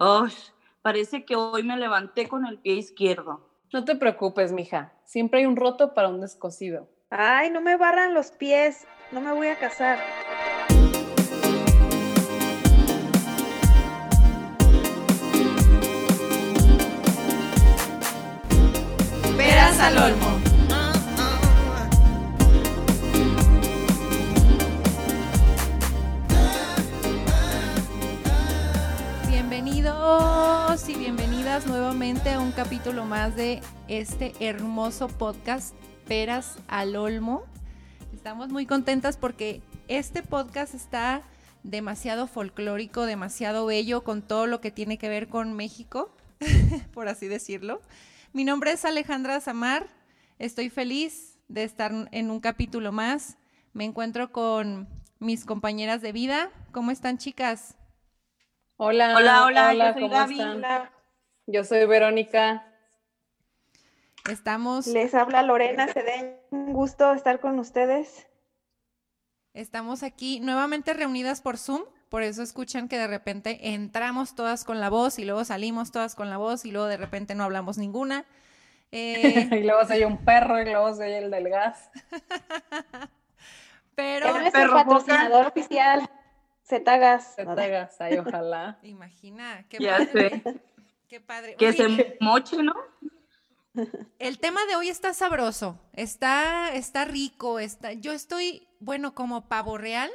¡Oh! Parece que hoy me levanté con el pie izquierdo. No te preocupes, mija. Siempre hay un roto para un descosido. Ay, no me barran los pies. No me voy a casar. Peras al olmo. Bienvenidos y bienvenidas nuevamente a un capítulo más de este hermoso podcast Peras al Olmo. Estamos muy contentas porque este podcast está demasiado folclórico, demasiado bello con todo lo que tiene que ver con México, por así decirlo. Mi nombre es Alejandra Samar, estoy feliz de estar en un capítulo más. Me encuentro con mis compañeras de vida. ¿Cómo están, chicas? Hola, Hola, hola, yo soy ¿cómo Gaby. están? Yo soy Verónica. Estamos, Les habla Lorena Cedén. Un gusto estar con ustedes. estamos aquí nuevamente reunidas por Zoom, por eso escuchan que de repente entramos todas con la voz y luego salimos todas con la voz y luego de repente no hablamos ninguna. Eh, y luego se oye un perro y luego se oye el del gas. pero Es nuestro perro patrocinador oficial. Zetagas. Se te gas ahí, ojalá. imagina, qué Ya padre. sé. Qué padre. Que Oye, se moche, ¿no? El tema de hoy está sabroso, está, está rico, está. Yo estoy, bueno, como pavo real,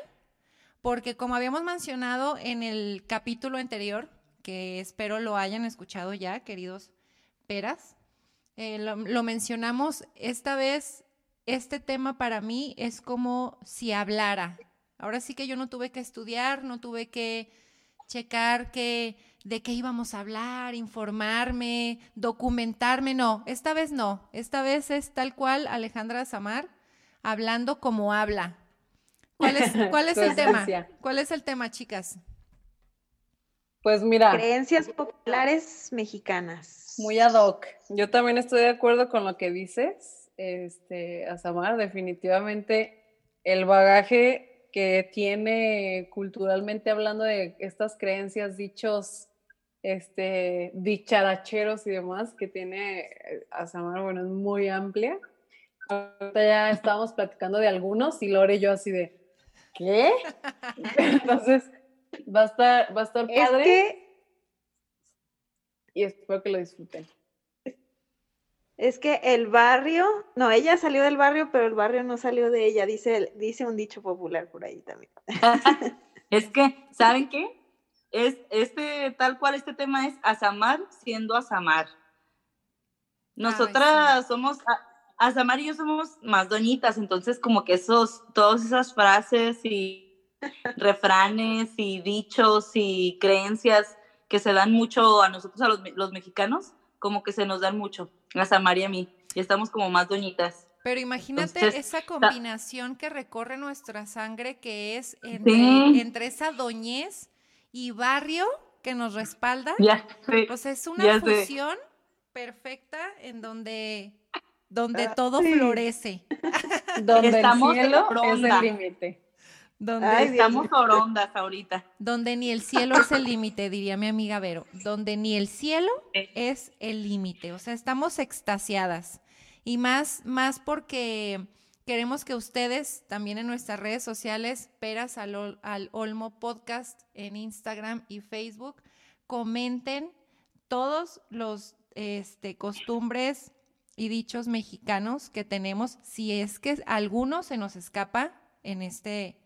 porque como habíamos mencionado en el capítulo anterior, que espero lo hayan escuchado ya, queridos peras, eh, lo, lo mencionamos, esta vez este tema para mí es como si hablara. Ahora sí que yo no tuve que estudiar, no tuve que checar que, de qué íbamos a hablar, informarme, documentarme, no, esta vez no, esta vez es tal cual Alejandra Samar hablando como habla. ¿Cuál es, cuál es Tu el tema? ¿Cuál es el tema, chicas? Pues mira, Creencias populares mexicanas. muy ad hoc. Yo también estoy de acuerdo con lo que dices, este, Asamar, definitivamente el bagaje que tiene culturalmente hablando de estas creencias, dichos, este, dicharacheros y demás que tiene eh, Asamar, bueno, es muy amplia. Ahorita ya estábamos platicando de algunos y Lore y yo así de, ¿qué? Entonces, va a estar, va a estar Es padre que, y espero que lo disfruten. Es que el barrio, no, ella salió del barrio, pero el barrio no salió de ella, dice, dice un dicho popular por ahí también. Es que, ¿saben qué? Es, este, tal cual este tema es Asamar siendo Asamar. Nosotras somos, Asamar y yo somos más doñitas, entonces como que esos, todas esas frases y refranes y dichos y creencias que se dan mucho a nosotros, a los, los mexicanos, como que se nos dan mucho, a Asamar y a mí, y estamos como más doñitas. Pero imagínate Entonces, esa combinación que recorre nuestra sangre, que es entre, Sí. entre esa doñez y barrio que nos respalda. Ya sé. O sea, es una sé. fusión perfecta en donde, donde Ah, todo sí. florece. Donde Estamos el en cielo es el límite. Donde, Ay, Estamos orondas ahorita. donde ni el cielo es el límite, diría mi amiga Vero. Donde ni el cielo Sí. es el límite. O sea, estamos extasiadas. Y más, más porque queremos que ustedes también en nuestras redes sociales, Peras al, Ol- al Olmo Podcast en Instagram y Facebook, comenten todos los este, costumbres y dichos mexicanos que tenemos, si es que alguno se nos escapa en este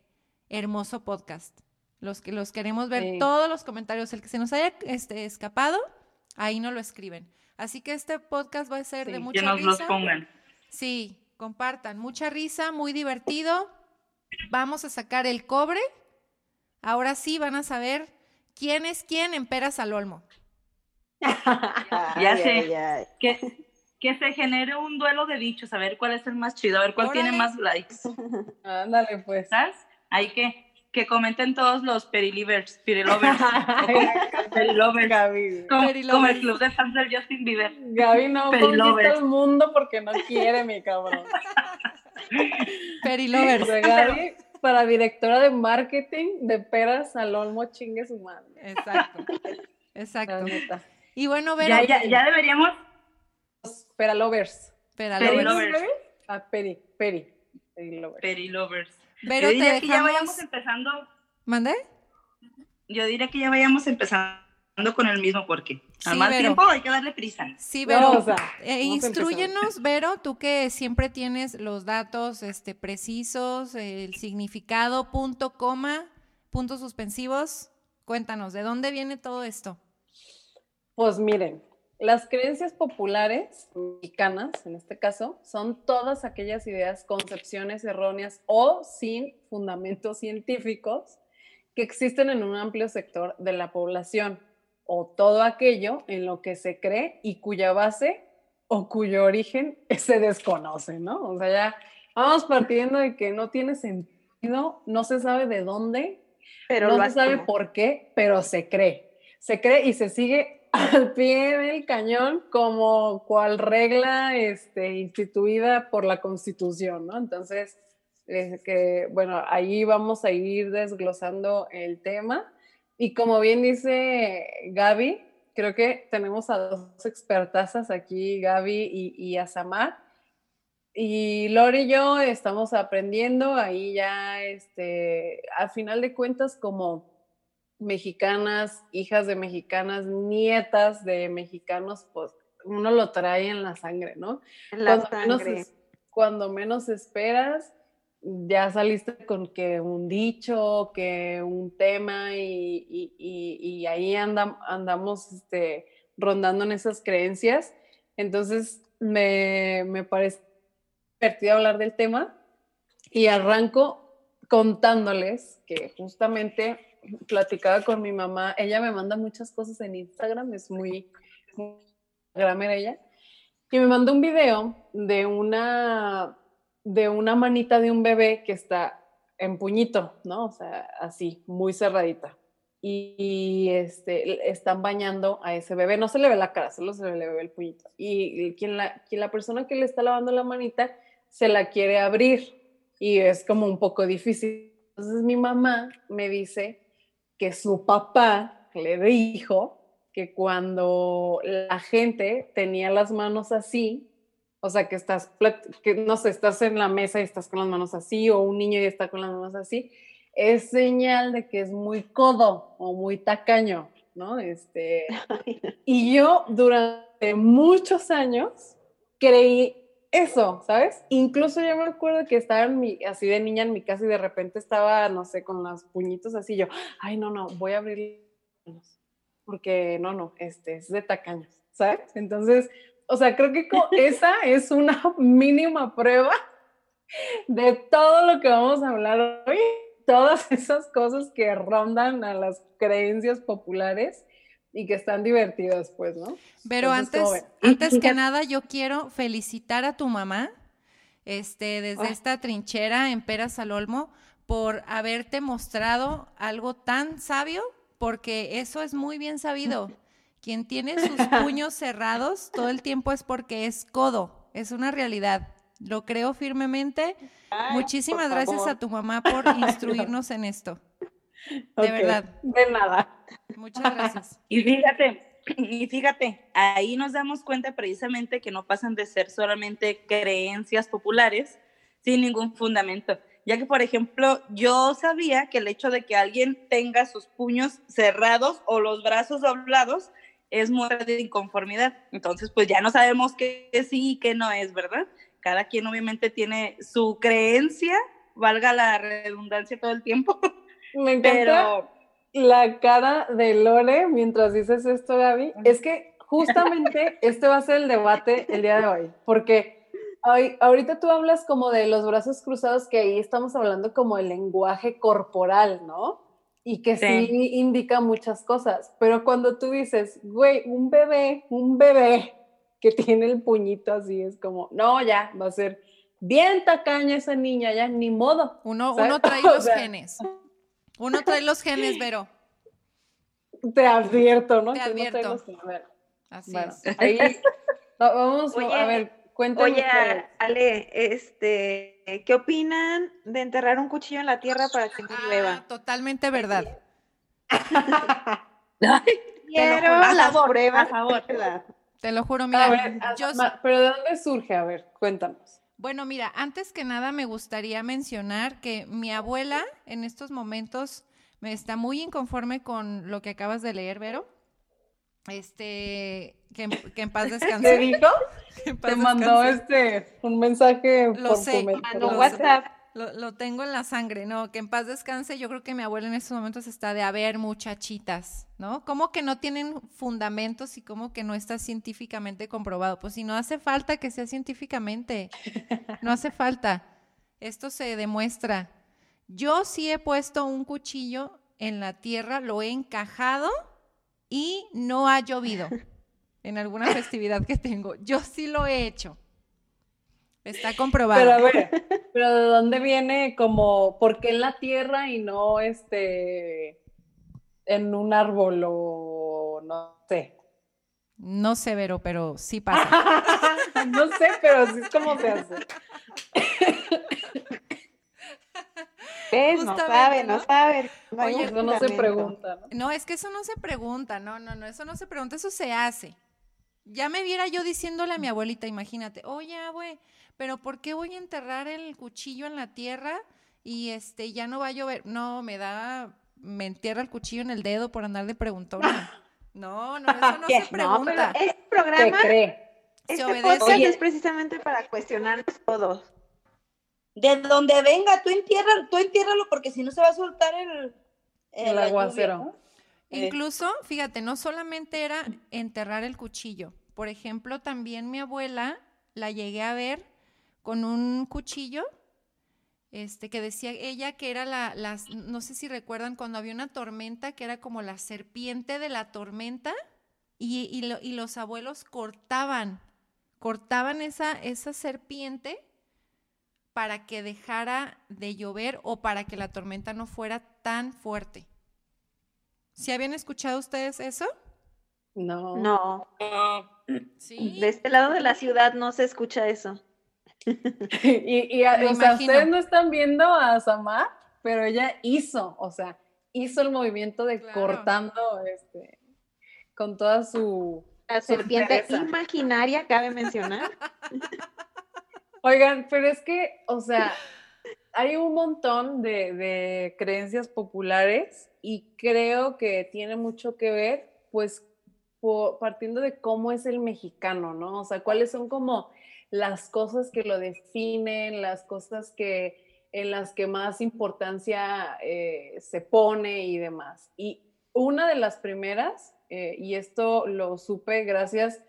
hermoso podcast. Los que los queremos ver, Sí. todos los comentarios, el que se nos haya este, escapado, ahí no lo escriben. Así que este podcast va a ser de Sí, mucha Que nos los risa. pongan. Sí, compartan. Mucha risa, muy divertido. Vamos a sacar el cobre. Ahora sí van a saber quién es quién en Peras al Olmo. Ya sé. ay, ay. Que, que se genere un duelo de dichos, a ver cuál es el más chido, a ver cuál tiene más likes. Ándale, pues. ¿Sabes? Hay que, que comenten todos los perilivers, perilovers. como- perilovers. Gaby. Como, Perilovers. como el club de fans del Justin Bieber. Gaby no Perilovers. conquista el mundo porque no quiere, mi cabrón. Perilovers. Gaby, para directora de marketing de Peras al Olmo, chingue su madre. Exacto. Exacto. Y bueno, Vero, Ya, ya, ya deberíamos. Pera lovers. espera, Peri. Ah, peri, peri. Peri lovers. Peri lovers. Vero, yo te diría que ya vayamos empezando. ¿Mandé? Yo diría que ya vayamos empezando con el mismo porque al Sí, más Vero. tiempo hay que darle prisa. Sí, No, Vero. o sea, eh, instruyenos, Vero, tú que siempre tienes los datos este, precisos, el significado, punto, coma, puntos suspensivos. Cuéntanos, ¿de dónde viene todo esto? Pues miren, las creencias populares mexicanas, en este caso, son todas aquellas ideas, concepciones erróneas o sin fundamentos científicos que existen en un amplio sector de la población o todo aquello en lo que se cree y cuya base o cuyo origen se desconoce, ¿no? O sea, ya vamos partiendo de que no tiene sentido, no se sabe de dónde, Pero no se sabe por qué, pero se cree. Se cree y se sigue al pie del cañón como cual regla este, instituida por la Constitución, ¿no? Entonces, es que, bueno, ahí vamos a ir desglosando el tema. Y como bien dice Gaby, creo que tenemos a dos expertazas aquí, Gaby y, y. Y Lori y yo estamos aprendiendo ahí ya, este, al final de cuentas, como mexicanas, hijas de mexicanas, nietas de mexicanos, pues uno lo trae en la sangre, ¿no? En la cuando, menos sangre. es- cuando menos esperas, ya saliste con que un dicho, que un tema y, y- y- y ahí andam- andamos este, rondando en esas creencias. Entonces, me, me parece divertido hablar del tema y arranco contándoles que justamente platicaba con mi mamá, ella me manda muchas cosas en Instagram, es muy, muy Instagramer ella, y me mandó un video de una, de una manita de un bebé que está en puñito, ¿no? O sea, así, muy cerradita. Y, y, este, están bañando a ese bebé, no se le ve la cara, solo se le ve el puñito. Y quien la, quien la persona que le está lavando la manita se la quiere abrir y es como un poco difícil. Entonces mi mamá me dice que su papá le dijo que cuando la gente tenía las manos así, o sea, que estás, que no sé, estás en la mesa y estás con las manos así, o un niño y está con las manos así, es señal de que es muy codo o muy tacaño, ¿no? Este, y yo durante muchos años creí eso, ¿sabes? Incluso yo me acuerdo que estaba en mi, así de niña en mi casa y de repente estaba, no sé, con los puñitos así, yo, ay, no, no, voy a abrir porque no, no, este es de tacaños, ¿sabes? Entonces, o sea, creo que esa es una mínima prueba de todo lo que vamos a hablar hoy, todas esas cosas que rondan a las creencias populares y que están divertidas, pues, ¿no? Pero Entonces, ¿cómo antes, antes que nada, yo quiero felicitar a tu mamá, este, desde Ay. esta trinchera en Peras al Olmo, por haberte mostrado algo tan sabio, porque eso es muy bien sabido. Quien tiene sus puños cerrados todo el tiempo es porque es codo, es una realidad. Lo creo firmemente. Ay, Muchísimas gracias favor. a tu mamá por instruirnos en esto. De verdad. De nada. Muchas gracias. Y fíjate, y fíjate, ahí nos damos cuenta precisamente que no pasan de ser solamente creencias populares sin ningún fundamento. Ya que, por ejemplo, yo sabía que el hecho de que alguien tenga sus puños cerrados o los brazos doblados es muestra de inconformidad. Entonces, pues ya no sabemos qué sí y qué no es, ¿verdad? Cada quien obviamente tiene su creencia, valga la redundancia todo el tiempo, Me encanta pero la cara de Lore mientras dices esto, Gaby. Es que justamente este va a ser el debate el día de hoy, porque hoy, ahorita tú hablas como de los brazos cruzados, que ahí estamos hablando como el lenguaje corporal, ¿no? Y que sí, Sí. indica muchas cosas, pero cuando tú dices, güey, un bebé, un bebé que tiene el puñito así, es como, no, ya, va a ser bien tacaña esa niña, ya, ni modo. Uno, ¿sabes? uno trae O los sea, genes. Uno trae los genes, Vero. Te advierto, ¿no? Te advierto. Así Bueno, es. ahí va- vamos Oye, a ver, cuéntame. Oye. Ale, este, ¿qué opinan de enterrar un cuchillo en la tierra para que no Ah, llueva? totalmente verdad. Quiero A las favor, pruebas. a favor. Te lo juro, A mira, ver, yo, pero ¿de dónde surge? A ver, cuéntanos. Bueno, mira, antes que nada me gustaría mencionar que mi abuela en estos momentos me está muy inconforme con lo que acabas de leer, Vero. Este, que, en- que en paz ¿Te descanse. dijo? en paz Te mandó descanse. este un mensaje Lo por sé, tu Mandó WhatsApp. Lo, tengo en la sangre, no, que en paz descanse. Yo creo que mi abuela en estos momentos está de a ver muchachitas, ¿no? ¿Cómo que no tienen fundamentos y cómo que no está científicamente comprobado? Pues si no hace falta que sea científicamente, no hace falta. Esto se demuestra. Yo sí he puesto un cuchillo en la tierra, lo he encajado y no ha llovido en alguna festividad que tengo. Yo sí lo he hecho. Está comprobado. Pero a ver, pero ¿de dónde viene como, por qué en la tierra y no este en un árbol o no sé? No sé, Vero, pero sí pasa. no sé, pero sí es como se hace. ¿Ves? No sabe, ¿no? no sabe. No Oye, Eso no se pregunta, ¿no? No, es que eso no se pregunta, no, no, no, eso no se pregunta, eso se hace. Ya me viera yo diciéndole a mi abuelita, imagínate, oye, abue, pero ¿por qué voy a enterrar el cuchillo en la tierra y este ya no va a llover? No, me da, me entierra el cuchillo en el dedo por andar de preguntona. No, no, eso no ¿Qué? se No, pero pregunta. este Te programa, cree. Se este obedece. podcast es precisamente para cuestionarnos todos. De donde venga, tú entiérralo, tú entiérralo porque si no se va a soltar el, El aguacero. lluvia, ¿no? Eh, Incluso, fíjate, no solamente era enterrar el cuchillo. Por ejemplo, también mi abuela la llegué a ver con un cuchillo, este, que decía ella que era la, las, no sé si recuerdan cuando había una tormenta que era como la serpiente de la tormenta y, y lo- y los abuelos cortaban, cortaban esa, esa serpiente para que dejara de llover o para que la tormenta no fuera tan fuerte. ¿Sí habían escuchado ustedes eso? No. No, no. Sí. de este lado de la ciudad no se escucha eso. Y, y a- o sea, ustedes no están viendo a Samar, pero ella hizo, o sea, hizo el movimiento de Claro. cortando este con toda su La serpiente Sorpresa. imaginaria, cabe mencionar. Oigan, pero es que, o sea, hay un montón de, de creencias populares y creo que tiene mucho que ver, pues, po- partiendo de cómo es el mexicano, ¿no? O sea, cuáles son como las cosas que lo definen, las cosas que en las que más importancia eh, se pone y demás. Y una de las primeras, eh, y esto lo supe gracias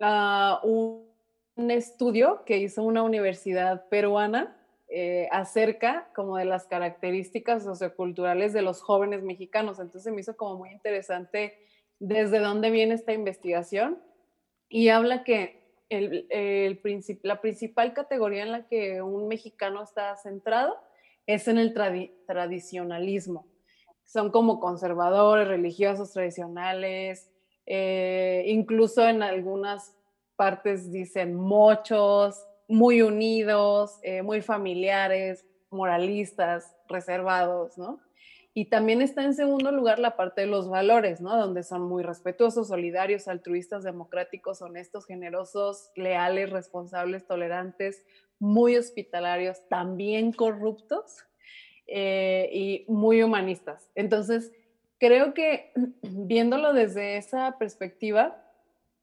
a un, estudio que hizo una universidad peruana eh, acerca como de las características socioculturales de los jóvenes mexicanos. Entonces me hizo como muy interesante desde dónde viene esta investigación y habla que el, el princip- la principal categoría en la que un mexicano está centrado es en el tradi- tradicionalismo. Son como conservadores, religiosos, tradicionales, eh, incluso en algunas partes dicen mochos, muy unidos, eh, muy familiares, moralistas, reservados, ¿no? Y también está en segundo lugar la parte de los valores, ¿no? Donde son muy respetuosos, solidarios, altruistas, democráticos, honestos, generosos, leales, responsables, tolerantes, muy hospitalarios, también corruptos eh, y muy humanistas. Entonces, creo que viéndolo desde esa perspectiva,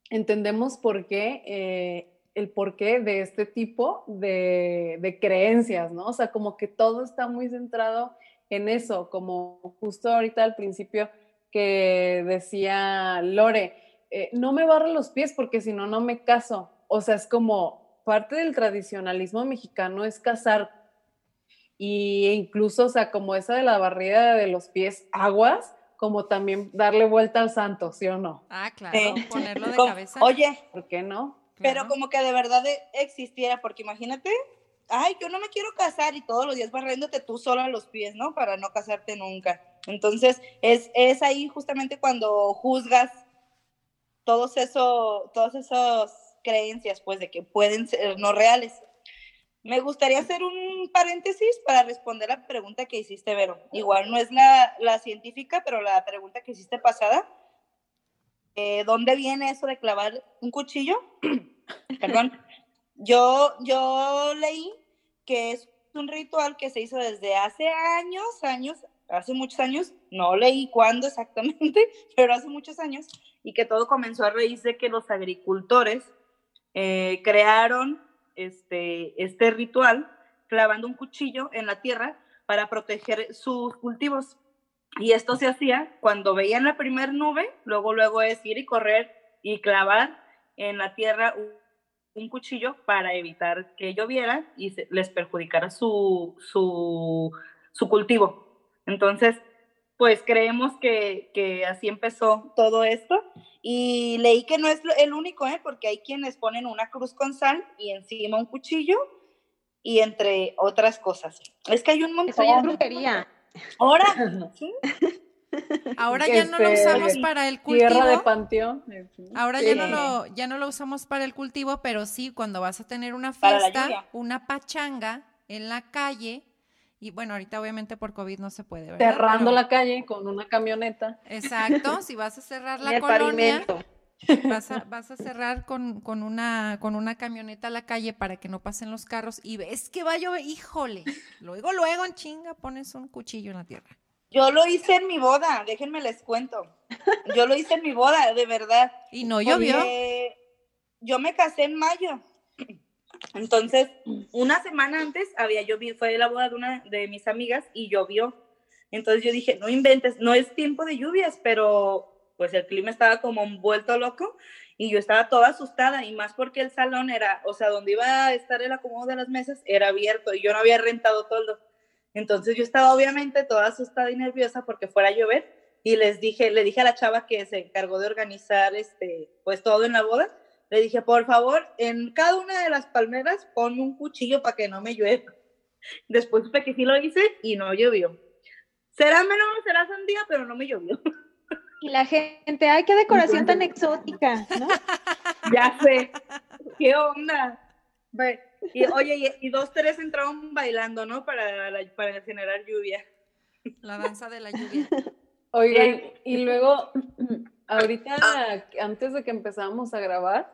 entendemos por qué, eh, el porqué de este tipo de, de creencias, ¿no? O sea, como que todo está muy centrado en eso, como justo ahorita al principio que decía Lore, eh, no me barro los pies porque si no, no me caso. O sea, es como parte del tradicionalismo mexicano es casar y incluso, o sea, como esa de la barrida de los pies aguas, como también darle vuelta al santo, ¿sí o no? Ah, claro, ponerlo de Como- cabeza. Oye, ¿Por qué no? pero claro. como que de verdad existiera, porque imagínate, ay, yo no me quiero casar y todos los días barriéndote tú solo a los pies, ¿no? Para no casarte nunca. Entonces, es, es ahí justamente cuando juzgas todos eso, todas esas creencias, pues, de que pueden ser no reales. Me gustaría hacer un paréntesis para responder la pregunta que hiciste, Vero. Igual no es la, la científica, pero la pregunta que hiciste pasada. eh, dónde viene eso de clavar un cuchillo. Perdón. Yo, yo leí que es un ritual que se hizo desde hace años, años, hace muchos años, no leí cuándo exactamente, pero hace muchos años, y que todo comenzó a raíz de que los agricultores eh, crearon este, este ritual clavando un cuchillo en la tierra para proteger sus cultivos. Y esto se hacía cuando veían la primer nube, luego, luego es ir y correr y clavar en la tierra un, cuchillo para evitar que lloviera y se, les perjudicara su, su, su, cultivo. Entonces, pues creemos que, que, así empezó todo esto. Y leí que no es el único, ¿eh? porque hay quienes ponen una cruz con sal y encima un cuchillo y entre otras cosas. Es que hay un montón. Eso ya es brujería. Ahora, ¿sí? Ahora ya no lo Este, usamos para el cultivo. Tierra de panteón. Ahora Sí. ya no lo ya no lo usamos para el cultivo, pero sí cuando vas a tener una fiesta, una pachanga en la calle y bueno, ahorita obviamente por COVID no se puede, ¿verdad? Cerrando Pero- la calle con una camioneta. Exacto, si vas a cerrar la el colonia, pavimento. vas a, vas a cerrar con, con una con una camioneta a la calle para que no pasen los carros y ves que va a llover, híjole. Luego luego en chinga pones un cuchillo en la tierra. Yo lo hice en mi boda, déjenme les cuento. Yo lo hice en mi boda, de verdad. Y no llovió. Yo me casé en mayo. Entonces, una semana antes había llovido, fue la boda de una de mis amigas y llovió. Entonces yo dije, no inventes, no es tiempo de lluvias, pero pues el clima estaba como vuelto loco y yo estaba toda asustada y más porque el salón era, o sea, donde iba a estar el acomodo de las mesas era abierto y yo no había rentado todo. Entonces yo estaba obviamente toda asustada y nerviosa porque fuera a llover y les dije, le dije a la chava que se encargó de organizar este, pues todo en la boda, le dije, por favor, en cada una de las palmeras ponme un cuchillo para que no me llueva. Después supe que sí lo hice y no llovió. Será menos, será sandía, pero no me llovió. Y la gente, ay, qué decoración tan exótica, ¿no? Ya sé. ¿Qué onda? Ve, Y oye, y, y dos, tres entraron bailando, ¿no? Para, la- para generar lluvia. La danza de la lluvia. Oigan, y luego, ahorita, antes de que empezáramos a grabar,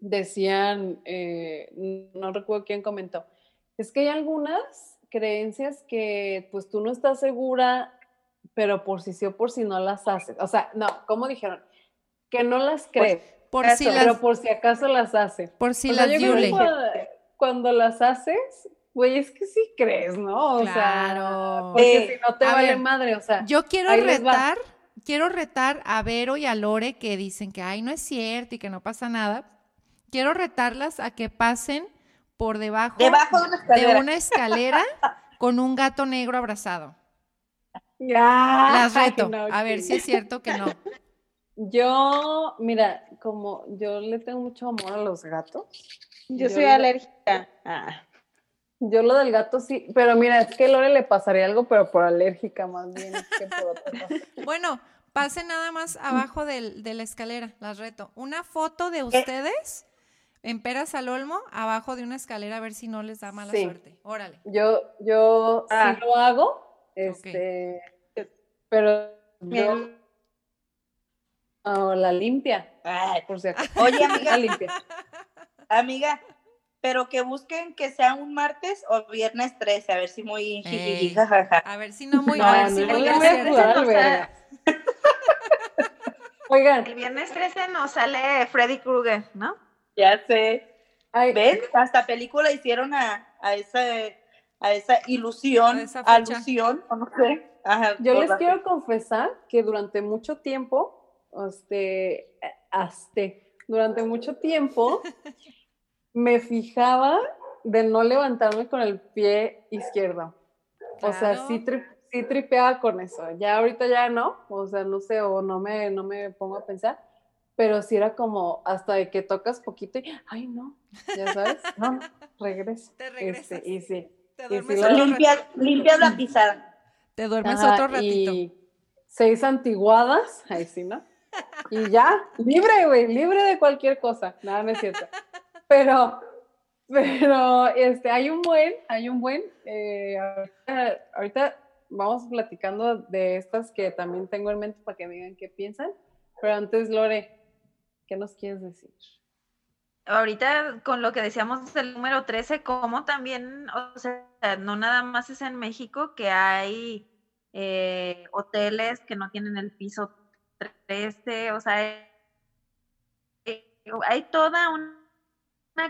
decían, eh, no recuerdo quién comentó, es que hay algunas creencias que pues tú no estás segura, pero por si sí o por si no las haces. O sea, no, ¿cómo dijeron? Que no las crees, Por Eso, si pero por si acaso las haces. por si O sea, las yo creo que Yule. Cuando, las haces, güey, es que sí crees, ¿no? O sea, Claro. porque Eh, si no te vale ver, madre, o sea. Yo quiero retar, quiero retar a Vero y a Lore que dicen que ay no es cierto y que no pasa nada. Quiero retarlas a que pasen por debajo, Debajo de una escalera. de una escalera con un gato negro abrazado. Ya. Las reto. no, a ver sí. si es cierto que no. Yo, mira, como yo le tengo mucho amor a los gatos. Yo soy lo- alérgica. Ah. Yo lo del gato sí, pero mira, es que a Lore le pasaría algo, pero por alérgica más bien que por otra cosa. Bueno, pasen nada más abajo del- de la escalera, las reto. Una foto de ustedes en Peras al Olmo abajo de una escalera a ver si no les da mala Sí. suerte. Órale. Yo, yo Ah. sí lo hago, este, pero yo. Ah, la limpia, Ay, por si acaso. Oye, amiga, La limpia. Amiga, pero que busquen que sea un martes o viernes 13, a ver si muy jajaja. A ver si no muy, No, a ver si no, muy no jugar, Oigan, El viernes 13 nos sale Freddy Krueger, ¿no? Ya sé. ay, ¿Ven? Hasta película hicieron a, a esa a esa ilusión, A esa alusión, o no sé. Ajá, Yo les quiero confesar que durante mucho tiempo, este, hasta, durante mucho tiempo, me fijaba de no levantarme con el pie izquierdo. O sea, Claro. sí, tri- sí tripeaba con eso. Ya ahorita ya no, o sea, no sé, o no me, no me pongo a pensar, pero sí era como hasta de que tocas poquito y, ay, no, ya sabes, no, regreso. Te regresas. Este, y sí. Te Y duermes sí otro Limpias, la pisada. Te duermes Ajá, otro ratito. Y seis antiguadas, ahí sí, ¿no? Y ya, libre, güey, libre de cualquier cosa. Nada, no es cierto. Pero, pero, este, hay un buen, hay un buen, eh, ahorita, vamos platicando de estas que también tengo en mente para que me digan qué piensan. Pero antes, Lore, ¿qué nos quieres decir? Ahorita con lo que decíamos del número 13, como también, o sea, no nada más es en México que hay eh, hoteles que no tienen el piso 13, o sea, eh, hay toda una,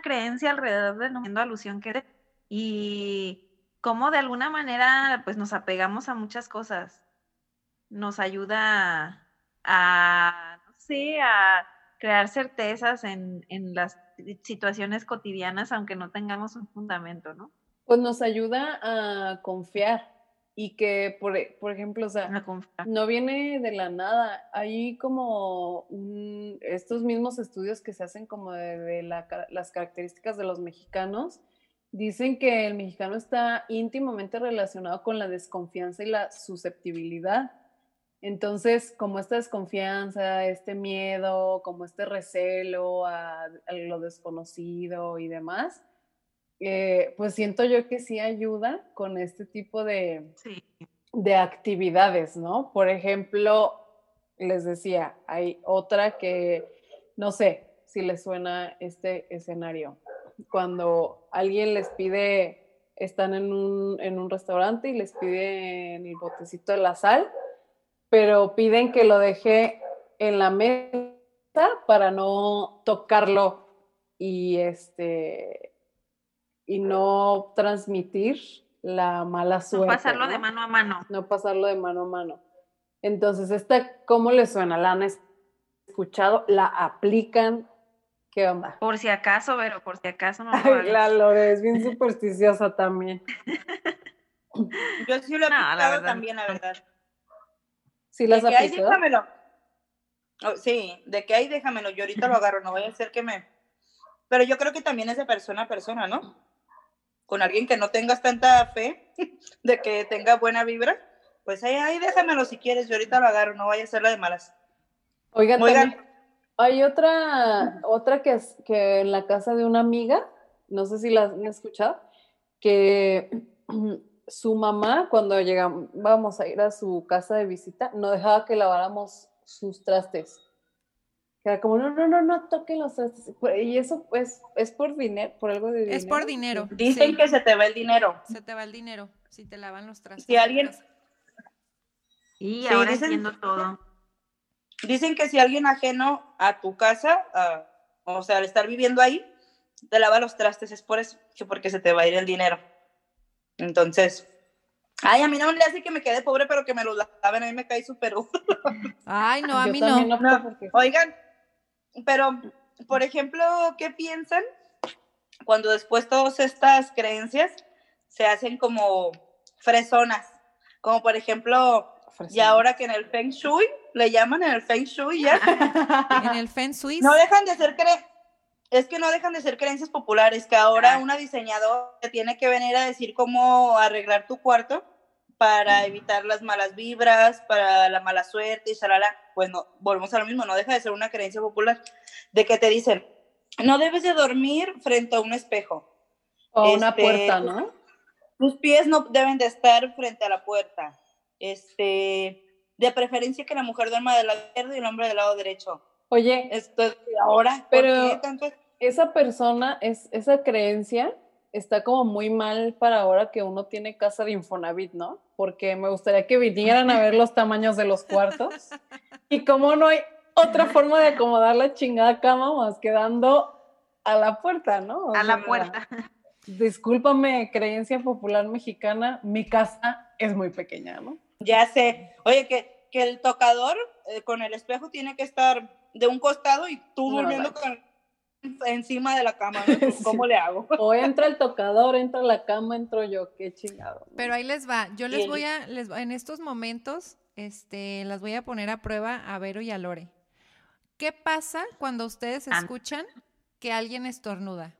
creencia alrededor del número alusión que y cómo de alguna manera pues nos apegamos a muchas cosas. Nos ayuda a, no sé, a crear certezas en, en las situaciones cotidianas, aunque no tengamos un fundamento, ¿no? Pues nos ayuda a confiar y que, por, por ejemplo, o sea, no viene de la nada. Hay como estos mismos estudios que se hacen como de, las características de los mexicanos, dicen que el mexicano está íntimamente relacionado con la desconfianza y la susceptibilidad. Entonces, como esta desconfianza, este miedo, como este recelo a, lo desconocido y demás, eh, pues siento yo que sí ayuda con este tipo de, de actividades, ¿no? Por ejemplo, les decía, hay otra que, no sé si les suena este escenario. Cuando alguien les pide, están en un, en un restaurante y les piden el botecito de la sal, pero piden que lo deje en la mesa para no tocarlo y este y no transmitir la mala suerte. No pasarlo de mano a mano. No pasarlo de mano a mano. Entonces, ¿esta cómo le suena? ¿La han escuchado? ¿La aplican? ¿Qué onda? Por si acaso, pero por si acaso no lo Ay, la Lore es bien supersticiosa también. Yo sí lo he aplicado también, la verdad. Sí, las de que hay, déjamelo. Oh, sí, de que hay, déjamelo. Yo ahorita lo agarro, no voy a hacer que me. Pero yo creo que también es de persona a persona, ¿no? Con alguien que no tengas tanta fe de que tenga buena vibra, pues ahí, ahí déjamelo si quieres. Yo ahorita lo agarro, no vaya a ser la de malas. Oigan, Oigan. hay otra, otra que es que en la casa de una amiga, no sé si la han escuchado, que su mamá, cuando llegamos a ir a su casa de visita, no dejaba que laváramos sus trastes. Era como, no, no, no, no toquen los trastes. Y eso pues, es por dinero, por algo de dinero. Es por dinero. Dicen que se te va el dinero. Se te va el dinero si te lavan los trastes. Si alguien... Y ahora dicen, todo. Dicen que si alguien ajeno a tu casa, o sea, al estar viviendo ahí, te lava los trastes, es por eso, porque se te va a ir el dinero. Entonces, ay, a mí no me le hace que me quede pobre, pero que me lo laven, a mí me cae súper Ay, no, a mí no. no. Oigan, pero, por ejemplo, ¿qué piensan cuando después todas estas creencias se hacen como fresonas? Como por ejemplo, y ahora que en el Feng Shui, le llaman en el Feng Shui ya. en el Feng Shui. No dejan de ser creencias es que no dejan de ser creencias populares, que ahora una diseñadora tiene que venir a decir cómo arreglar tu cuarto para evitar las malas vibras, para la mala suerte y shalala. Pues no, volvemos a lo mismo, no deja de ser una creencia popular de que te dicen, no debes de dormir frente a un espejo. O una este, puerta, ¿no? Tus pies no deben de estar frente a la puerta. Este, de preferencia que la mujer duerma del lado izquierdo y el hombre del lado derecho. Oye, esto ahora, pero esa persona, es, esa creencia está como muy mal para ahora que uno tiene casa de Infonavit, ¿no? Porque me gustaría que vinieran a ver los tamaños de los cuartos y como no hay otra forma de acomodar la chingada cama más quedando a la puerta, ¿no? a la puerta. Discúlpame, creencia popular mexicana, mi casa es muy pequeña, ¿no? Ya sé. Oye, que, que el tocador eh, con el espejo tiene que estar de un costado y tú durmiendo encima de la cama, ¿Cómo le hago? O entra el tocador, entra la cama, entro yo, qué chingado. Pero ahí les va, yo les voy a, les, en estos momentos, este, las voy a poner a prueba a Vero y a Lore. ¿Qué pasa cuando ustedes ah. escuchan que alguien estornuda?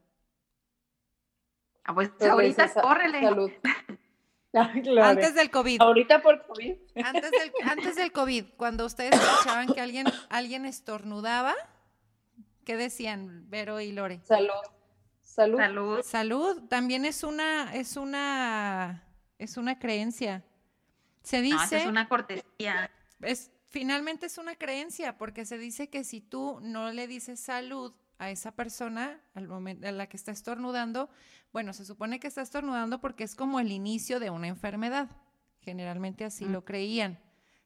Ah, pues, pues ahorita córrele. Salud. Antes del COVID. Ahorita por COVID. Antes del, antes del COVID, cuando ustedes escuchaban que alguien, alguien estornudaba, ¿qué decían Vero y Lore? Salud. Salud. Salud. Salud. También es una, es una, es una creencia. Se dice. es una cortesía. Es, finalmente es una creencia, porque se dice que si tú no le dices salud a esa persona al momento a la que está estornudando, bueno, se supone que está estornudando porque es como el inicio de una enfermedad. Generalmente así Mm. lo creían.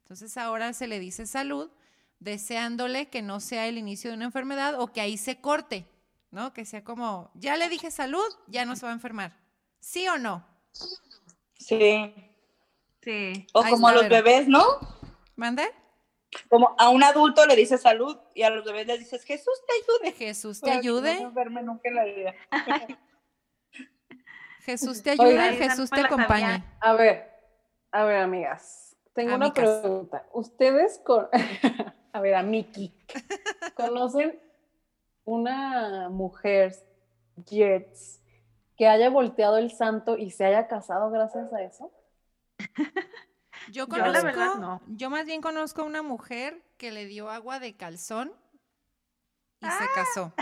Entonces ahora se le dice salud, deseándole que no sea el inicio de una enfermedad o que ahí se corte, ¿no? Que sea como, ya le dije salud, ya no se va a enfermar. ¿Sí o no? Sí. Sí. O Ahí como a los bebés, ¿no? ¿Mande? Como a un adulto le dices salud y a los bebés les dices Jesús te ayude. Jesús te que ayude. No enferme nunca en la vida. Jesús te ayude, Jesús te acompañe. A ver, a ver, amigas. Tengo una pregunta. ¿Ustedes con... A ver, a Miki. ¿Conocen una mujer, Jets, que haya volteado el santo y se haya casado gracias a eso? Yo Yo, la conozco, verdad, no. yo más bien conozco a una mujer que le dio agua de calzón y se Ah. casó.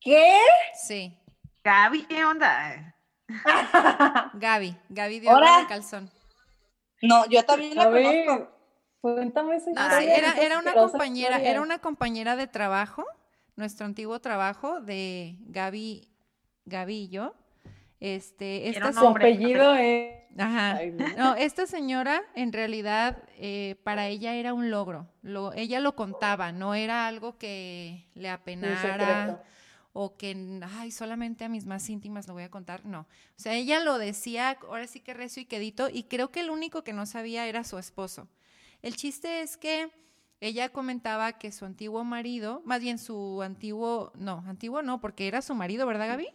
¿Qué? Sí, Gaby, ¿qué onda? Gaby, Gaby dio agua de calzón. No, yo también la A ver, conozco. Cuéntame esa No, historia. sí, era, una compañera, historia. era una compañera de trabajo, nuestro antiguo trabajo de Gaby, Gaby y yo. Este, esta Su apellido es... Ajá. No. Esta señora en realidad eh, para ella era un logro. Lo, ella lo contaba, no era algo que le apenara o que, ay, solamente a mis más íntimas lo voy a contar. No. O sea, ella lo decía, ahora sí que recio y quedito, y creo que el único que no sabía era su esposo. El chiste es que ella comentaba que su antiguo marido, más bien su antiguo, no, antiguo no, porque era su marido, ¿verdad, Gaby?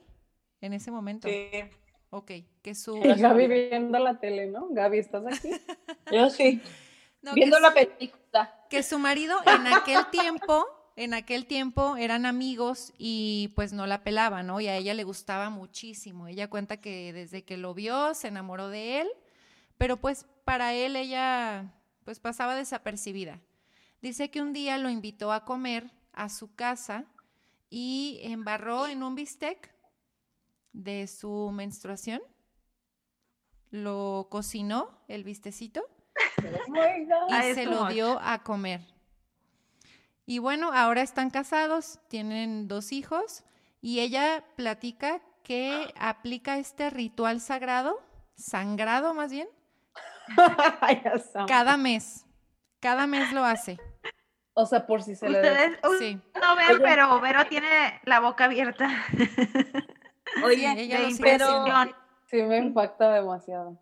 En ese momento. Sí, Ok, que su... Y Gaby viendo la tele, ¿no? Gaby, ¿estás aquí? yo sí. no, Viendo su- la película. que su marido en aquel tiempo, en aquel tiempo eran amigos y pues no la pelaba, ¿no? Y a ella le gustaba muchísimo. Ella cuenta que desde que lo vio se enamoró de él, pero pues para él ella pues pasaba desapercibida. Dice que un día lo invitó a comer a su casa y embarró en un bistec de su menstruación. Lo cocinó el bistecito y se lo much. dio a comer. Y bueno, ahora están casados, tienen dos hijos y ella platica que aplica este ritual sagrado, sangrado más bien. cada mes. Cada mes lo hace. O sea, por si se le. Ustedes uy, Sí. no ven, Oye. pero Vero tiene la boca abierta Oye, ella sigue haciendo. impresión. Sí me impacta demasiado.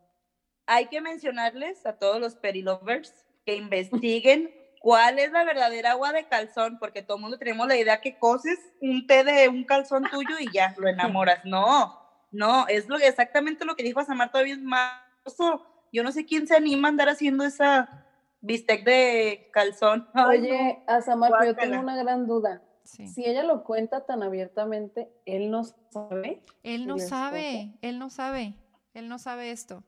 hay que mencionarles a todos los perilovers que investiguen cuál es la verdadera agua de calzón, porque todo el mundo tenemos la idea que coces un té de un calzón tuyo y ya lo enamoras. No, no, es lo exactamente lo que dijo Samar todavía es más. Yo no sé quién se anima a andar haciendo esa bistec de calzón. Ay, Oye, Asamar, pero yo tengo una gran duda. Sí. Si ella lo cuenta tan abiertamente, él no sabe. Él no ¿Y el sabe, él no sabe, él no sabe esto.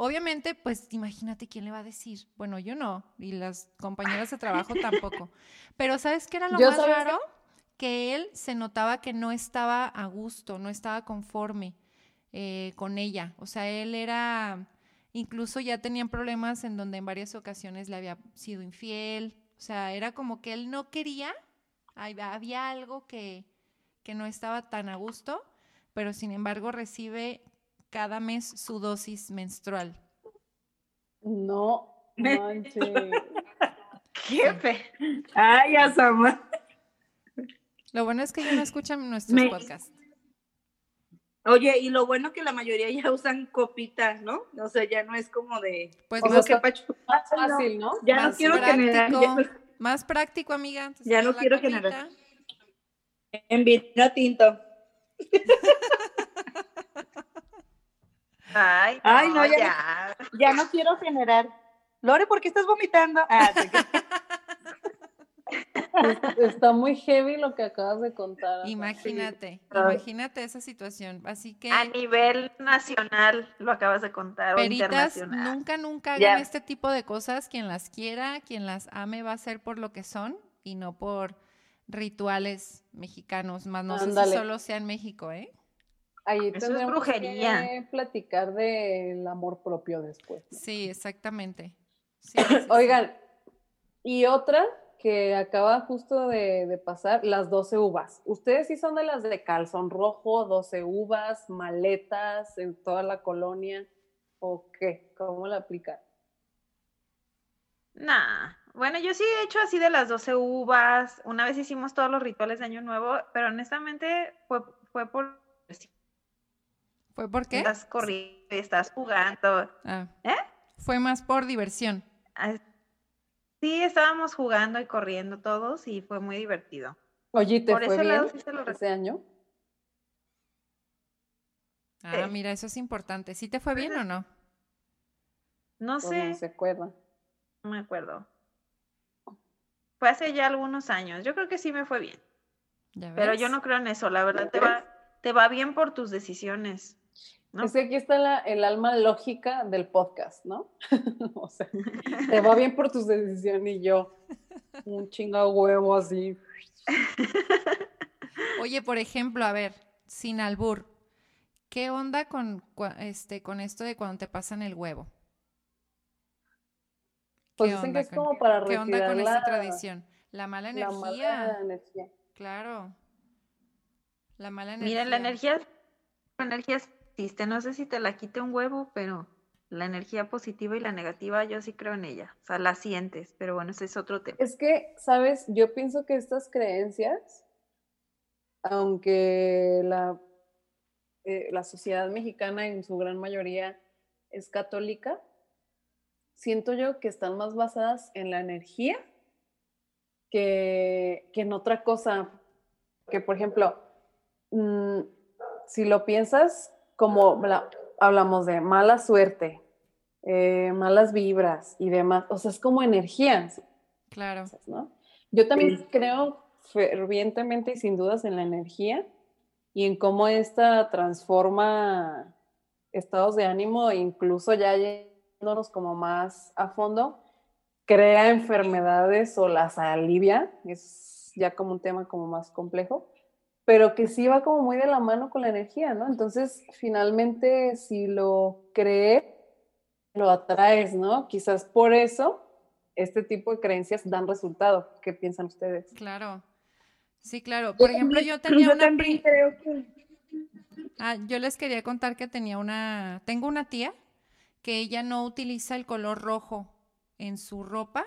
Obviamente, pues imagínate quién le va a decir. Bueno, yo no, y las compañeras de trabajo tampoco. Pero ¿sabes qué era lo Yo, más raro? Que él se notaba que no estaba a gusto, no estaba conforme eh, con ella. O sea, él era, incluso ya tenían problemas en donde en varias ocasiones le había sido infiel. O sea, era como que él no quería, había algo que, que no estaba tan a gusto, pero sin embargo recibe cada mes su dosis menstrual. No manches. Qué fe. Ay, Samar. Lo bueno es que ya no escuchan nuestros Me- podcasts. Oye, y lo bueno que la mayoría ya usan copitas, ¿no? O sea, ya no es como de... Pues más, que Más fácil, ¿no? Ya no quiero generar. práctico, más práctico, amiga. Entonces, Ya no quiero generar. En vino tinto. Ay, no, Ay, no, ya ya. No quiero generar. Lore, ¿por qué estás vomitando? Ah, Está muy heavy lo que acabas de contar. Imagínate, imagínate esa situación. Así que, A nivel nacional lo acabas de contar o peritas, internacional. nunca, nunca hagan este tipo de cosas. Quien las quiera, quien las ame, va a ser por lo que son y no por rituales mexicanos. Más no sé si solo sea en México, ¿eh? Ahí es tendremos brujería. que platicar del amor propio después. ¿no? Sí, exactamente. Sí, sí, sí. Oigan, Y otra que acaba justo de, de, pasar, las 12 uvas. ¿Ustedes sí son de las de calzón rojo, 12 uvas, maletas en toda la colonia? ¿O qué? ¿Cómo la aplican? Nah, bueno, yo sí he hecho así de las 12 uvas. Una vez hicimos todos los rituales de Año Nuevo, pero honestamente fue, fue por... ¿Fue por qué? Estás corriendo, estás jugando. Ah. ¿Eh? Fue más por diversión. Ah, Sí, estábamos jugando y corriendo todos y fue muy divertido. Oye, ¿te Por fue ese bien lado sí se lo ese año? Ah, Sí. mira, eso es importante. ¿Sí te fue bien o no? No ¿O sé, no se acuerda? no me acuerdo. Fue hace ya algunos años. Yo creo que sí me fue bien. ¿Ya Pero yo no creo en eso. La verdad te va, te va bien por tus decisiones. ¿No? Es que aquí está la- el alma lógica del podcast, ¿no? o sea, te va bien por tus decisiones y yo, un chinga huevo así. Oye, por ejemplo, a ver, sin albur, ¿qué onda con, este, con esto de cuando te pasan el huevo? Pues ¿Qué dicen onda que es con- como para ¿Qué onda retirar con la, esta tradición? La mala la energía. mala energía. Claro. La mala energía. Mira, la energía, la energía No sé si te la quite un huevo, pero la energía positiva y la negativa yo sí creo en ella. O sea, la sientes, pero bueno, ese es otro tema. Es que, ¿sabes? Yo pienso que estas creencias, aunque la, eh, la sociedad mexicana en su gran mayoría es católica, siento yo que están más basadas en la energía que, que en otra cosa. Que, por ejemplo, mm, si lo piensas, como la- hablamos de mala suerte, eh, malas vibras y demás, o sea, es como energía, Claro. ¿no? Yo también creo fervientemente y sin dudas en la energía y en cómo esta transforma estados de ánimo, e incluso ya yéndonos como más a fondo, crea enfermedades o las alivia, es ya como un tema como más complejo, pero que sí va como muy de la mano con la energía, ¿no? Entonces, finalmente, si lo crees, lo atraes, ¿no? Quizás por eso este tipo de creencias dan resultado. ¿Qué piensan ustedes? Claro. Sí, claro. Por ejemplo, yo tenía una creo que Ah, yo les quería contar que tenía una, tengo una tía que ella no utiliza el color rojo en su ropa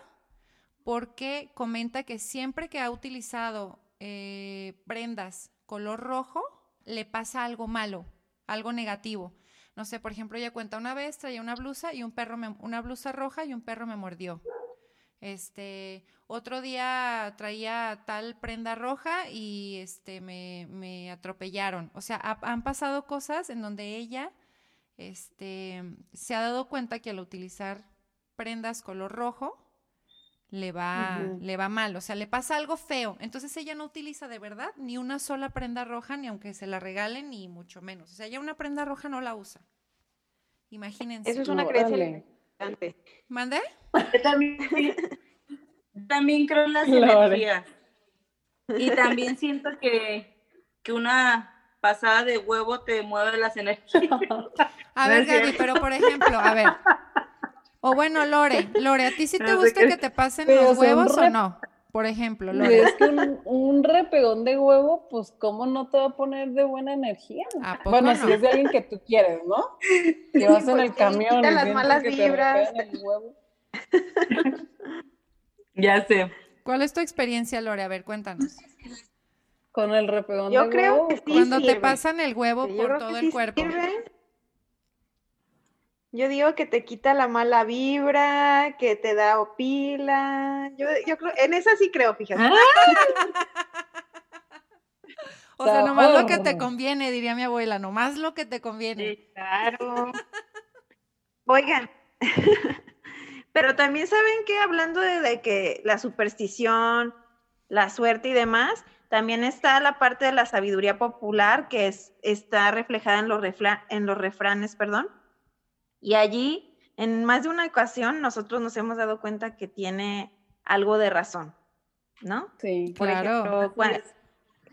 porque comenta que siempre que ha utilizado eh, prendas color rojo le pasa algo malo, algo negativo. No sé, por ejemplo, ella cuenta una vez traía una blusa y un perro, me- una blusa roja y un perro me mordió. Este, otro día traía tal prenda roja y este me, me atropellaron. O sea, ha- han pasado cosas en donde ella este, se ha dado cuenta que al utilizar prendas color rojo le va, le va mal, o sea, le pasa algo feo. Entonces ella no utiliza de verdad ni una sola prenda roja, ni aunque se la regalen, ni mucho menos. O sea, ella una prenda roja no la usa. Imagínense. Eso es una creencia limitante. ¿Mande? Yo también, también creo en las energías. Y también siento que, que una pasada de huevo te mueve las energías. A ver, Gaby, pero por ejemplo, a ver. O bueno, Lore, Lore, ¿a ti sí te No gusta que te pasen los huevos o no? Por ejemplo, Lore. es que un, un repegón de huevo, pues, ¿cómo no te va a poner de buena energía? ¿A poco Bueno, no? si es de alguien que tú quieres, ¿no? Que vas en el camión quita y las sientes malas que te vibras. repegan el huevo. ya sé. ¿Cuál es tu experiencia, Lore? A ver, cuéntanos. Con el repegón Yo de creo huevo. que sí Cuando te sirve. pasan el huevo Yo por creo todo el sí cuerpo. sirve. Yo digo que te quita la mala vibra, que te da pila. Yo, yo creo, en esa sí creo, fíjate. O sea, nomás lo que te conviene, diría mi abuela, nomás lo que te conviene. Sí, claro. Oigan, pero también saben que hablando de, de que la superstición, la suerte y demás, también está la parte de la sabiduría popular que es, está reflejada en los, refla- en los refranes, perdón. Y allí, en más de una ocasión, nosotros nos hemos dado cuenta que tiene algo de razón, ¿no? Sí. Por Claro. ejemplo,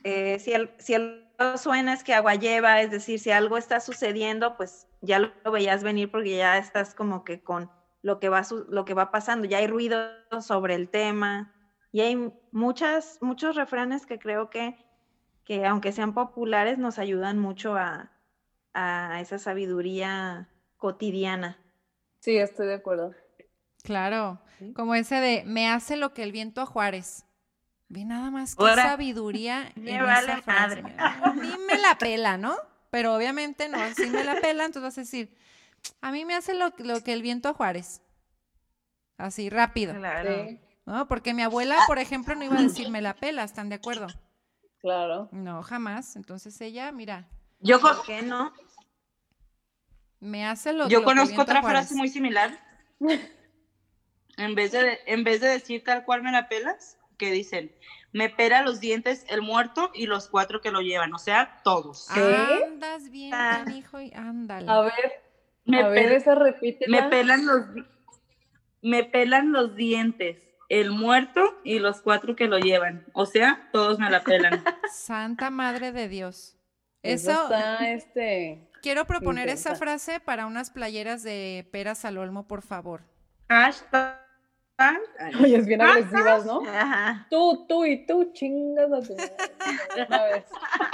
eh, si, el, si el suena es que agua lleva, es decir, si algo está sucediendo, pues ya lo, lo veías venir porque ya estás como que con lo que va, su- lo que va pasando. Ya hay ruido sobre el tema y hay muchas, muchos refranes que creo que, que aunque sean populares, nos ayudan mucho a, a esa sabiduría cotidiana. Sí, estoy de acuerdo. Claro, Sí. como ese de me hace lo que el viento a Juárez. Ve nada más que Ahora, sabiduría me en vale esa frase. madre. A mí me la pela, ¿no? Pero obviamente no, si me la pela, entonces vas a decir, a mí me hace lo, lo que el viento a Juárez. Así, rápido, Claro. Sí, ¿no? Porque mi abuela, por ejemplo, no iba a decir me la pela, ¿están de acuerdo? claro. No, jamás. Entonces ella, mira, Yo, ¿Por qué no? Me hace lo, yo lo conozco otra Juárez. frase muy similar. En vez, de, en vez de decir tal cual me la pelas, que dicen, me pela los dientes el muerto y los cuatro que lo llevan, o sea, todos. ¿Qué? Andas bien, Ah. hijo, y ándale. A ver, Me, a ver, pel- esa repite. me pelan los me pelan los dientes el muerto y los cuatro que lo llevan, o sea, todos me la pelan. Santa Madre de Dios. Eso, Eso, está, este... quiero proponer esa frase para unas playeras de peras al olmo, por favor. Hashtag. Oye, es bien agresivas, ¿no? Ajá. Tú, tú y tú, chingas a tu madre.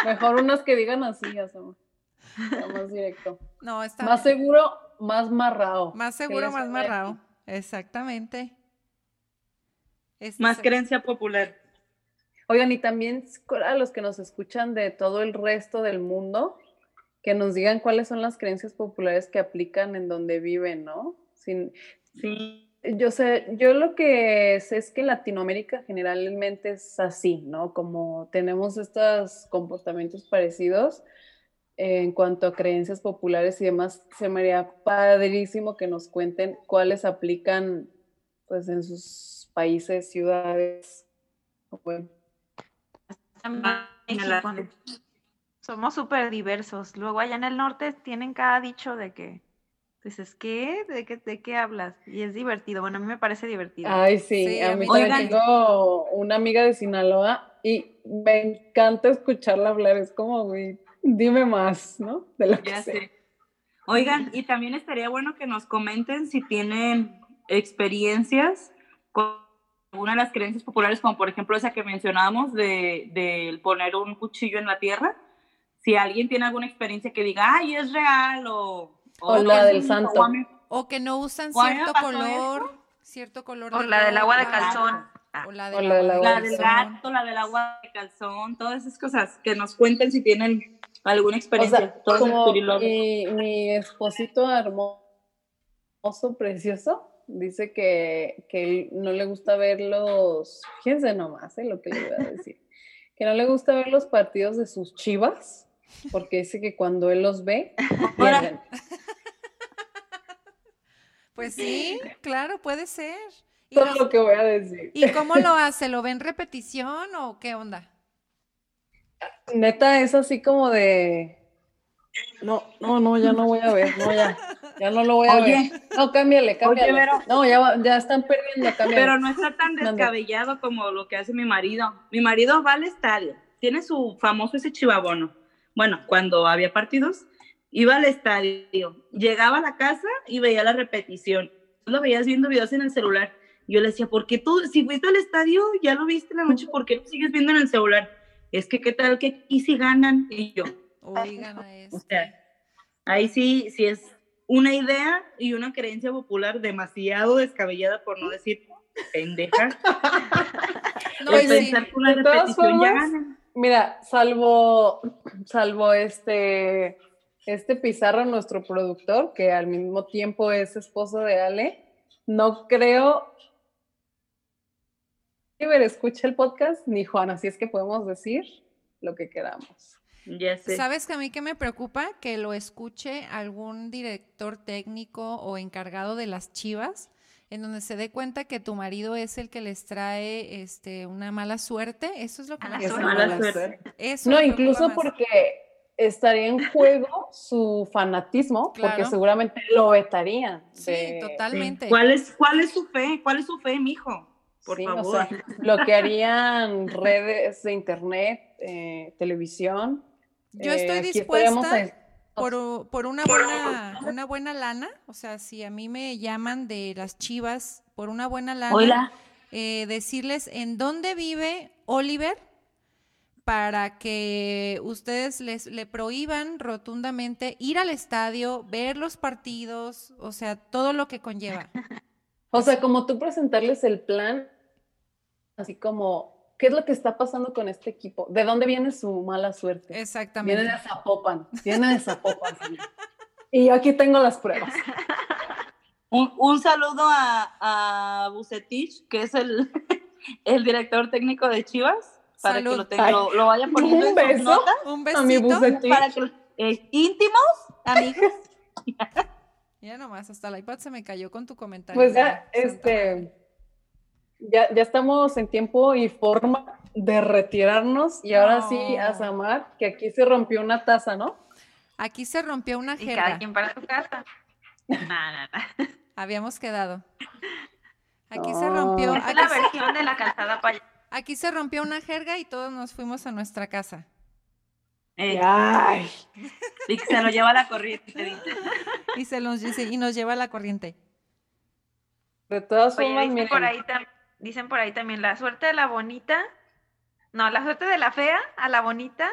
Mejor unas que digan así. Sea Más directo. No, está Más seguro, más marrado. más seguro, ya más sabe. marrado. Exactamente. Este Más se- creencia popular. Oigan, y también a los que nos escuchan de todo el resto del mundo, que nos digan cuáles son las creencias populares que aplican en donde viven, ¿no? Sin, Sí. yo sé, yo lo que sé es que Latinoamérica generalmente es así, ¿no? Como tenemos estos comportamientos parecidos eh, en cuanto a creencias populares y demás, se me haría padrísimo que nos cuenten cuáles aplican pues en sus países, ciudades. Bueno, También Somos súper diversos. Luego allá en el norte tienen cada dicho de que, dices, ¿qué? ¿De qué, de qué hablas? Y es divertido. Bueno, a mí me parece divertido. Ay, sí, Sí, a mí también tengo una amiga de Sinaloa y me encanta escucharla hablar. Es como, güey, dime más, ¿no? De lo que Ya sé. sé. Oigan, y también estaría bueno que nos comenten si tienen experiencias con alguna de las creencias populares, como por ejemplo esa que mencionábamos de, de poner un cuchillo en la tierra. Si alguien tiene alguna experiencia que diga, ay, es real, o... O la del santo. o mí- O que no usan O cierto color, cierto color. O de la del agua de calzón. O la O del la La gato, la del agua de calzón, todas esas cosas. Que nos cuenten si tienen alguna O experiencia. sea, Todas como mi, mi esposito hermoso, precioso, dice que, que él no le gusta ver los, fíjense nomás eh, lo que le voy a decir, que no le gusta ver los partidos de sus chivas, porque dice que cuando él los ve, pierden. Pues sí, claro, puede ser. ¿Y, Todo los- lo que voy a decir. ¿Y cómo lo hace? ¿Lo ve en repetición o qué onda? Neta, es así como de. No, no, no, ya no voy a ver, no, ya, ya no lo voy a Oye. ver. No, cámbiale, cámbiale. No, ya, ya están perdiendo, cámbiale. Pero no está tan descabellado como lo que hace mi marido. Mi marido va al estadio, tiene su famoso ese chivabono. Bueno, cuando había partidos, iba al estadio, llegaba a la casa y veía la repetición. Lo veías viendo videos en el celular. Yo le decía, ¿por qué tú, si fuiste al estadio, ya lo viste en la noche, ¿por qué lo sigues viendo en el celular? Es que, ¿qué tal que aquí sí ganan? Y yo, Oigan a o esto. sea, ahí sí, sí es una idea y una creencia popular demasiado descabellada, por no decir pendeja. No, el sí. pensar que una repetición ya ganan. Mira, salvo, salvo este, este Pizarro, nuestro productor, que al mismo tiempo es esposo de Ale, no creo que escuche el podcast, ni Juan, así es que podemos decir lo que queramos. Ya sé. ¿Sabes que a mí que me preocupa? Que lo escuche algún director técnico o encargado de las chivas, en donde se dé cuenta que tu marido es el que les trae este, una mala suerte. Eso es lo que Mala Mala suerte. Eso No, incluso porque estaría en juego su fanatismo, porque seguramente lo vetarían. Sí, de- totalmente. ¿Cuál es, ¿Cuál es su fe? ¿Cuál es su fe, mijo? Por Sí, o favor. sea, bloquearían redes de internet, eh, televisión. Yo Eh, estoy estaríamos dispuesta por, por una, buena, una buena lana, o sea, si a mí me llaman de las chivas por una buena lana, Hola. eh, decirles en dónde vive Oliver para que ustedes les, le prohíban rotundamente ir al estadio, ver los partidos, o sea, todo lo que conlleva. O sea, como tú presentarles el plan, así como, ¿qué es lo que está pasando con este equipo? ¿De dónde viene su mala suerte? Exactamente. Viene de Zapopan, viene de Zapopan. señor. Y yo aquí tengo las pruebas. Un, un saludo a, a Bucetich, que es el, el director técnico de Chivas, para Salud. que lo, tenga, lo, lo vayan poniendo Un en sus beso notas, Un a mi besito. Bucetich. para que eh, íntimos, amigos. Ya nomás, hasta el iPad se me cayó con tu comentario. Pues ya, este, ya, ya estamos en tiempo y forma de retirarnos. Y ahora sí, a. Samar, que aquí se rompió una taza, ¿no? Aquí se rompió una Y cada jerga. quien para su casa. No, no, no. Habíamos quedado. Aquí se No. rompió. Es Aquí, se- versión de la calzada para aquí se rompió una jerga y todos nos fuimos a nuestra casa. Eh, Ay, y se lo lleva la corriente. dice. Y, se los, dice- y nos lleva la corriente. de todas Oye, formas, miren, por, ahí tam- dicen por ahí también, la suerte de la bonita. No, la suerte de la fea a la bonita.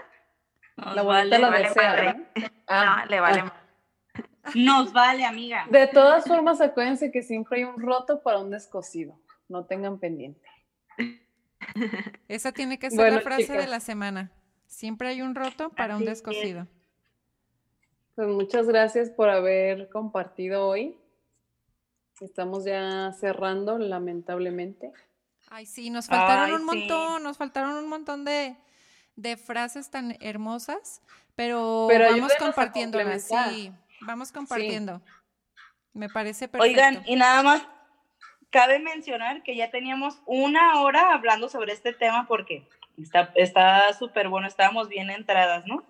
Nos la vale, bonita la vale desea, madre. ¿verdad? Ah, no, le vale. ah. más. nos vale, amiga. De todas formas, acuérdense que siempre hay un roto para un descosido. No tengan pendiente. Esa tiene que ser Bueno, la frase de chicas. la semana. Siempre hay un roto para un Así es. descosido. Pues muchas gracias por haber compartido hoy. Estamos ya cerrando, lamentablemente. Ay, sí, nos faltaron Ay, un sí. montón, nos faltaron un montón de, de frases tan hermosas, pero, Pero vamos compartiéndolas, sí, vamos compartiendo. Me parece perfecto. Oigan, y nada más, cabe mencionar que ya teníamos una hora hablando sobre este tema porque está está súper bueno, estábamos bien entradas, ¿no?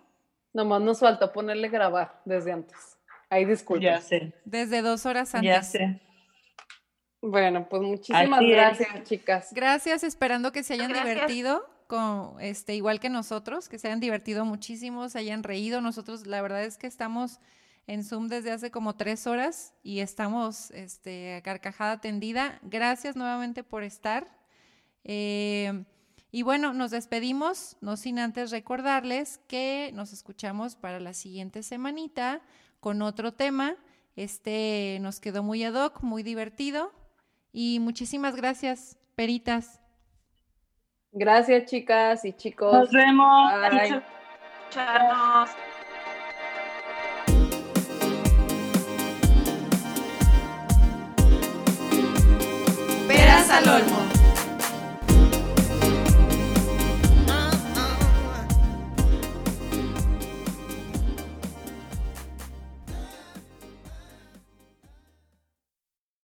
Nomás nos faltó ponerle grabar desde antes. Ahí disculpen. Ya sé, Desde dos horas antes. ya sé. Bueno, pues muchísimas Así es. gracias, chicas. Gracias, esperando que se hayan Gracias. divertido, con, este, igual que nosotros, que se hayan divertido muchísimo, se hayan reído. Nosotros, la verdad es que estamos en Zoom desde hace como tres horas y estamos este, a carcajada tendida. Gracias nuevamente por estar. Eh, y bueno, nos despedimos, no sin antes recordarles que nos escuchamos para la siguiente semanita con otro tema. Este nos quedó muy ad hoc, muy divertido. Y muchísimas gracias, peritas. Gracias, chicas y chicos. Nos vemos. Bye. Peras al olmo.